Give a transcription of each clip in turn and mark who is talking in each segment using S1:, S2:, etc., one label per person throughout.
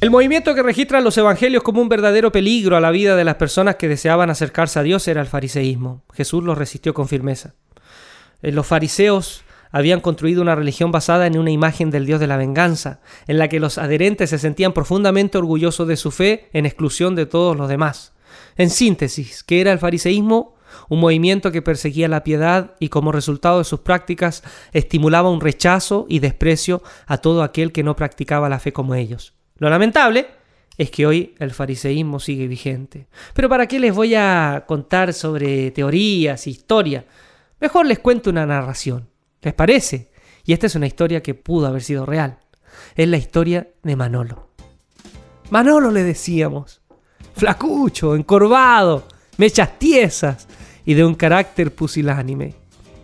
S1: El movimiento que registra los evangelios como un verdadero peligro a la vida de las personas que deseaban acercarse a Dios era el fariseísmo. Jesús lo resistió con firmeza. Eh, los fariseos habían construido una religión basada en una imagen del Dios de la venganza, en la que los adherentes se sentían profundamente orgullosos de su fe en exclusión de todos los demás. En síntesis, ¿qué era el fariseísmo? Un movimiento que perseguía la piedad y como resultado de sus prácticas estimulaba un rechazo y desprecio a todo aquel que no practicaba la fe como ellos. Lo lamentable es que hoy el fariseísmo sigue vigente. Pero ¿para qué les voy a contar sobre teorías, historia? Mejor les cuento una narración. ¿Les parece? Y esta es una historia que pudo haber sido real. Es la historia de Manolo. Manolo le decíamos. Flacucho, encorvado, mechas tiesas y de un carácter pusilánime.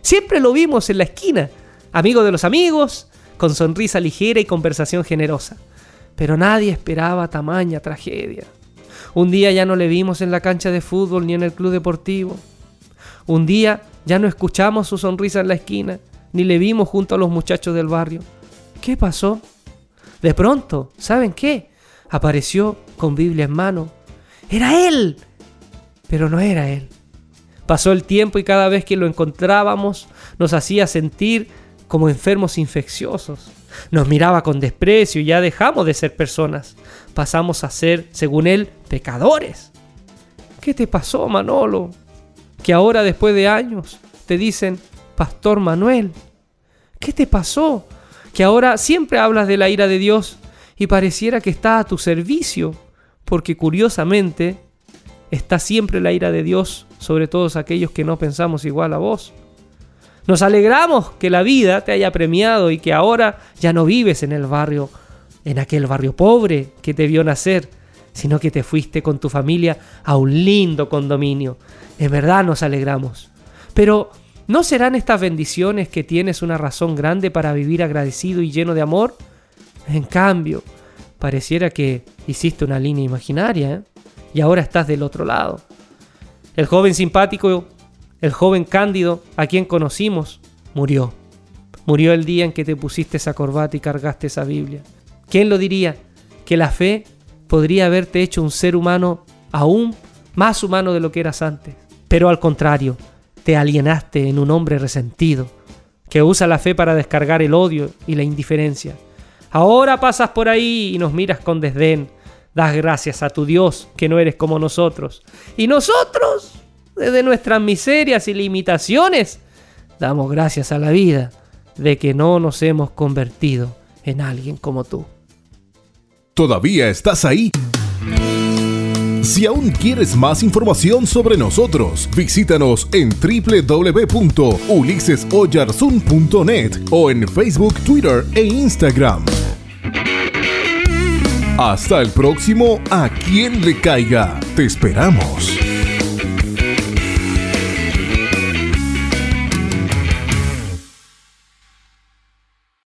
S1: Siempre lo vimos en la esquina, amigo de los amigos, con sonrisa ligera y conversación generosa pero nadie esperaba tamaña tragedia. Un día ya no le vimos en la cancha de fútbol ni en el club deportivo. Un día ya no escuchamos su sonrisa en la esquina, ni le vimos junto a los muchachos del barrio. ¿Qué pasó? De pronto, ¿saben qué? Apareció con Biblia en mano. Era él, pero no era él. Pasó el tiempo y cada vez que lo encontrábamos nos hacía sentir como enfermos infecciosos. Nos miraba con desprecio y ya dejamos de ser personas. Pasamos a ser, según él, pecadores. ¿Qué te pasó, Manolo? Que ahora, después de años, te dicen, Pastor Manuel. ¿Qué te pasó? Que ahora siempre hablas de la ira de Dios y pareciera que está a tu servicio, porque curiosamente está siempre la ira de Dios sobre todos aquellos que no pensamos igual a vos. Nos alegramos que la vida te haya premiado y que ahora ya no vives en el barrio, en aquel barrio pobre que te vio nacer, sino que te fuiste con tu familia a un lindo condominio. En verdad nos alegramos. Pero, ¿no serán estas bendiciones que tienes una razón grande para vivir agradecido y lleno de amor? En cambio, pareciera que hiciste una línea imaginaria ¿eh? y ahora estás del otro lado. El joven simpático el joven Cándido, a quien conocimos, murió. Murió el día en que te pusiste esa corbata y cargaste esa Biblia. ¿Quién lo diría? Que la fe podría haberte hecho un ser humano aún más humano de lo que eras antes. Pero al contrario, te alienaste en un hombre resentido, que usa la fe para descargar el odio y la indiferencia. Ahora pasas por ahí y nos miras con desdén. Das gracias a tu Dios que no eres como nosotros. ¿Y nosotros? Desde nuestras miserias y limitaciones, damos gracias a la vida de que no nos hemos convertido en alguien como tú.
S2: ¿Todavía estás ahí? Si aún quieres más información sobre nosotros, visítanos en www.ulisesoyarzun.net o en Facebook, Twitter e Instagram. Hasta el próximo A quien le caiga. Te esperamos.